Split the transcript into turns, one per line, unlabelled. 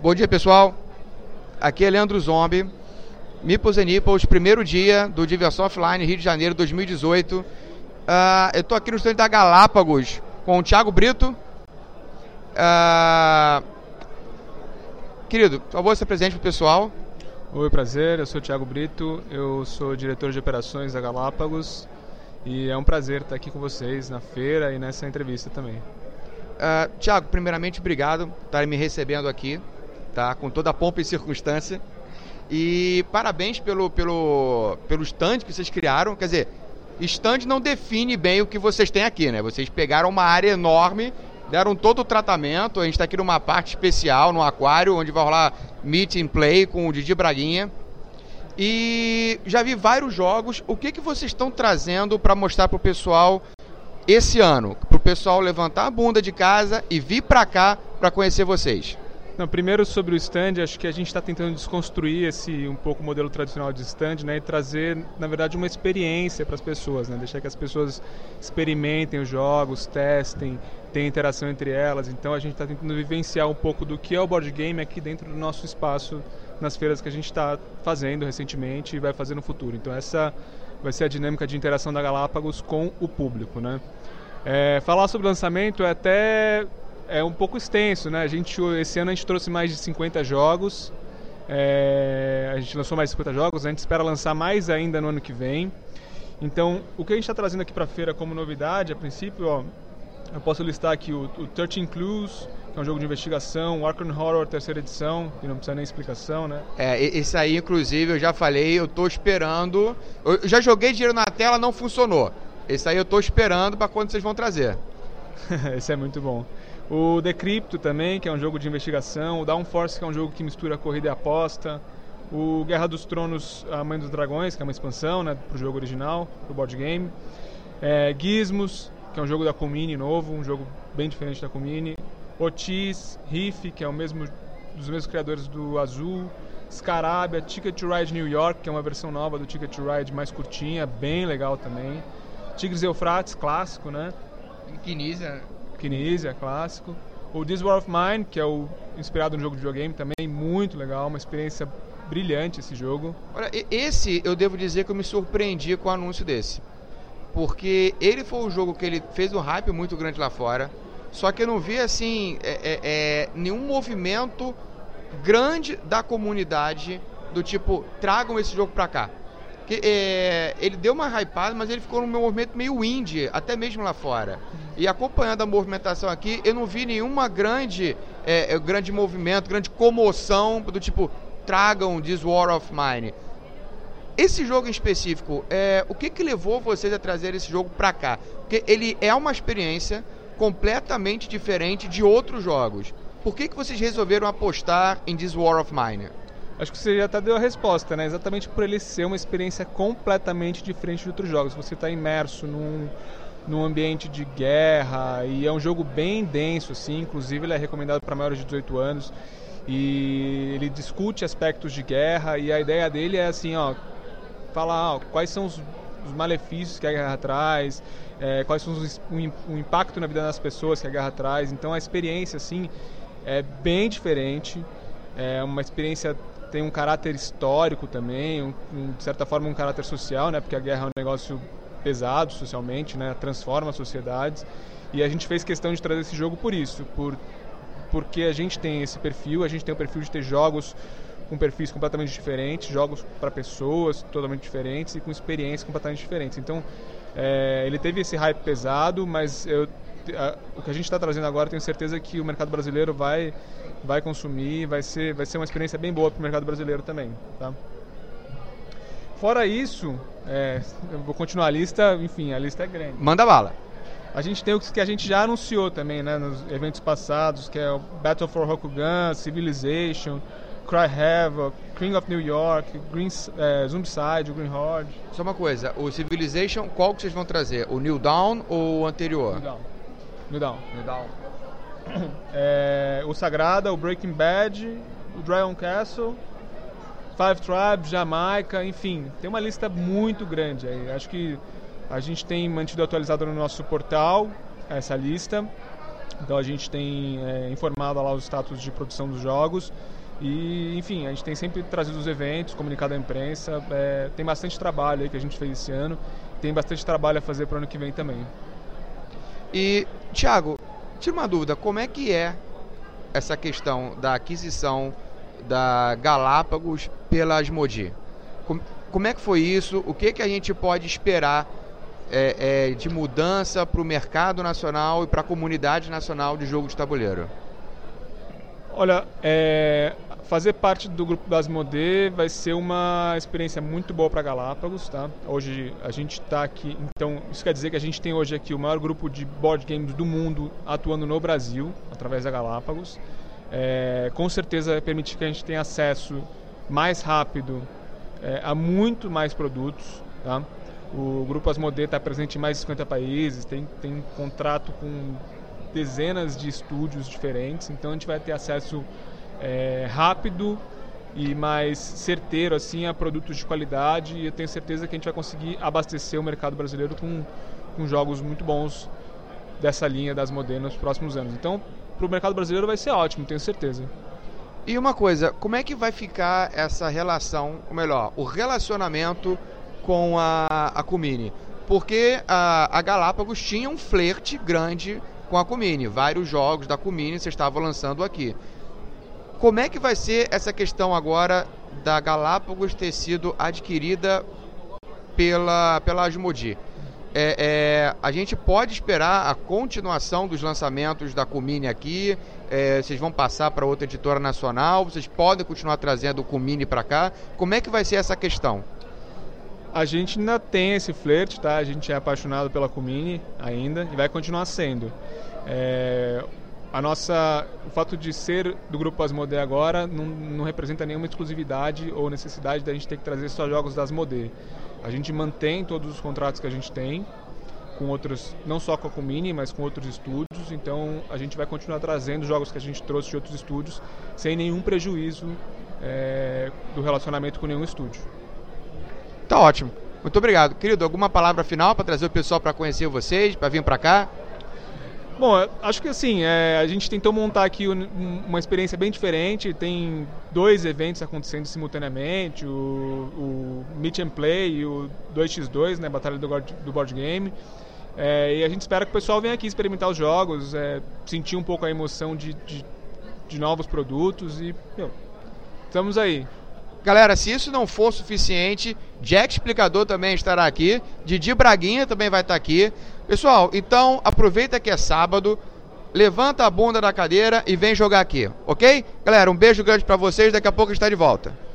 Bom dia, pessoal. Aqui é Leandro Zombi. Mipos Nipples, primeiro dia do Diversão Offline Rio de Janeiro 2018. Uh, eu estou aqui no estande da Galápagos com o Thiago Brito. Uh, querido, por favor, se apresente para o pessoal.
Oi, prazer. Eu sou o Thiago Brito. Eu sou diretor de operações da Galápagos. E é um prazer estar aqui com vocês na feira e nessa entrevista também.
Uh, Tiago, primeiramente, obrigado por estar me recebendo aqui tá? Com toda a pompa e circunstância. E parabéns pelo, pelo, pelo stand que vocês criaram. Quer dizer, stand não define bem o que vocês têm aqui, né? Vocês pegaram uma área enorme, deram todo o tratamento. A gente está aqui numa parte especial, no aquário, onde vai rolar meet and play com o Didi Braguinha. E já vi vários jogos. O que, que vocês estão trazendo para mostrar para o pessoal esse ano? Para o pessoal levantar a bunda de casa e vir para cá para conhecer vocês.
Não, primeiro sobre o stand, acho que a gente está tentando desconstruir esse um pouco o modelo tradicional de stand, né, e trazer, na verdade, uma experiência para as pessoas, né, deixar que as pessoas experimentem os jogos, testem, tenham interação entre elas. Então a gente está tentando vivenciar um pouco do que é o board game aqui dentro do nosso espaço nas feiras que a gente está fazendo recentemente e vai fazer no futuro. Então essa vai ser a dinâmica de interação da Galápagos com o público, né? É, falar sobre lançamento é até é um pouco extenso, né? A gente, esse ano a gente trouxe mais de 50 jogos, é, a gente lançou mais de 50 jogos, a gente espera lançar mais ainda no ano que vem. Então, o que a gente está trazendo aqui para a feira como novidade, a princípio, ó, eu posso listar aqui o, o 13 Clues, que é um jogo de investigação, o Arkham Horror terceira edição, que não precisa nem explicação, né?
É, esse aí, inclusive, eu já falei, eu estou esperando. Eu já joguei dinheiro na tela, não funcionou. Esse aí eu estou esperando para quando vocês vão trazer.
esse é muito bom. O Decrypto também, que é um jogo de investigação. O Downforce, que é um jogo que mistura corrida e aposta. O Guerra dos Tronos, A Mãe dos Dragões, que é uma expansão né, para o jogo original, para o board game. É, Gizmos, que é um jogo da Comini novo, um jogo bem diferente da Comini. Otis, Riff, que é o mesmo dos mesmos criadores do Azul. Scarabia, Ticket to Ride New York, que é uma versão nova do Ticket to Ride mais curtinha, bem legal também. Tigres Eufrates, clássico, né?
Kinesia,
Kinesia, clássico. O This War of Mine, que é o inspirado no jogo de videogame, também muito legal, uma experiência brilhante esse jogo.
Olha, esse eu devo dizer que eu me surpreendi com o anúncio desse. Porque ele foi o jogo que ele fez um hype muito grande lá fora. Só que eu não vi assim é, é, é, nenhum movimento grande da comunidade do tipo tragam esse jogo pra cá. Que, é, ele deu uma hypada, mas ele ficou num movimento meio indie, até mesmo lá fora. E acompanhando a movimentação aqui, eu não vi nenhuma grande, é, é, grande movimento, grande comoção do tipo, tragam This War of Mine. Esse jogo em específico, é, o que, que levou vocês a trazer esse jogo para cá? Porque ele é uma experiência completamente diferente de outros jogos. Por que, que vocês resolveram apostar em This War of Mine?
Acho que você já até deu a resposta, né? Exatamente por ele ser uma experiência completamente diferente de outros jogos. Você está imerso num, num ambiente de guerra e é um jogo bem denso, assim. Inclusive, ele é recomendado para maiores de 18 anos e ele discute aspectos de guerra e a ideia dele é assim, ó, falar ó, quais são os, os, malefícios que a guerra traz, é, quais são os, o, o impacto na vida das pessoas que a guerra traz. Então, a experiência, assim, é bem diferente. É uma experiência tem um caráter histórico também, um, um, de certa forma um caráter social, né? Porque a guerra é um negócio pesado socialmente, né? Transforma sociedades. E a gente fez questão de trazer esse jogo por isso, por porque a gente tem esse perfil, a gente tem o perfil de ter jogos com perfis completamente diferentes, jogos para pessoas totalmente diferentes e com experiências completamente diferentes. Então, é, ele teve esse hype pesado, mas eu, a, o que a gente está trazendo agora, tenho certeza que o mercado brasileiro vai vai consumir, vai ser, vai ser uma experiência bem boa para o mercado brasileiro também. Tá? Fora isso, é, eu vou continuar a lista, enfim, a lista é grande.
Manda bala.
A gente tem o que a gente já anunciou também, né, nos eventos passados, que é o Battle for Rokugan, Civilization, Cry Havoc, King of New York, Green, é, Zombicide, Green Horde.
Só uma coisa, o Civilization, qual que vocês vão trazer? O New Dawn ou o anterior?
New Dawn. New Dawn. New Dawn. é, o Sagrada, o Breaking Bad, o Dragon Castle, Five Tribes, Jamaica, enfim, tem uma lista muito grande aí. Acho que a gente tem mantido atualizado no nosso portal essa lista. Então a gente tem é, informado lá os status de produção dos jogos e, enfim, a gente tem sempre trazido os eventos, comunicado à imprensa. É, tem bastante trabalho aí que a gente fez esse ano. Tem bastante trabalho a fazer para o ano que vem também.
E, Thiago, tira uma dúvida: como é que é essa questão da aquisição da Galápagos pela Asmodi? Como, como é que foi isso? O que, que a gente pode esperar é, é, de mudança para o mercado nacional e para a comunidade nacional de jogo de tabuleiro?
Olha, é, fazer parte do grupo das Modê vai ser uma experiência muito boa para Galápagos, tá? Hoje a gente está aqui, então isso quer dizer que a gente tem hoje aqui o maior grupo de board games do mundo atuando no Brasil através da Galápagos. É, com certeza permitir que a gente tenha acesso mais rápido é, a muito mais produtos, tá? O Grupo Asmodee está presente em mais de 50 países, tem, tem contrato com dezenas de estúdios diferentes, então a gente vai ter acesso é, rápido e mais certeiro assim a produtos de qualidade e eu tenho certeza que a gente vai conseguir abastecer o mercado brasileiro com, com jogos muito bons dessa linha das modernas nos próximos anos. Então, para o mercado brasileiro vai ser ótimo, tenho certeza.
E uma coisa, como é que vai ficar essa relação, ou melhor, o relacionamento com a, a Cumini. Porque a, a Galápagos tinha um flerte grande com a Cumini. Vários jogos da Cumini você estava lançando aqui. Como é que vai ser essa questão agora da Galápagos ter sido adquirida pela, pela Asmodi? É, é, a gente pode esperar a continuação dos lançamentos da Cumini aqui? É, vocês vão passar para outra editora nacional? Vocês podem continuar trazendo o Cumini para cá? Como é que vai ser essa questão?
A gente ainda tem esse flerte, tá? A gente é apaixonado pela Comini ainda e vai continuar sendo. É, a nossa, o fato de ser do grupo Asmodee agora não, não, representa nenhuma exclusividade ou necessidade da gente ter que trazer só jogos da Asmodee. A gente mantém todos os contratos que a gente tem com outros, não só com a Comini, mas com outros estúdios. Então a gente vai continuar trazendo jogos que a gente trouxe de outros estúdios sem nenhum prejuízo é, do relacionamento com nenhum estúdio.
Tá ótimo. Muito obrigado. Querido, alguma palavra final para trazer o pessoal para conhecer vocês, para vir para cá?
Bom, acho que assim, é, a gente tentou montar aqui uma experiência bem diferente. Tem dois eventos acontecendo simultaneamente, o, o Meet and Play e o 2x2, né, Batalha do, do Board Game. É, e a gente espera que o pessoal venha aqui experimentar os jogos, é, sentir um pouco a emoção de, de, de novos produtos e, meu, estamos aí.
Galera, se isso não for suficiente, Jack Explicador também estará aqui, Didi Braguinha também vai estar aqui. Pessoal, então aproveita que é sábado, levanta a bunda da cadeira e vem jogar aqui, ok? Galera, um beijo grande para vocês, daqui a pouco está de volta.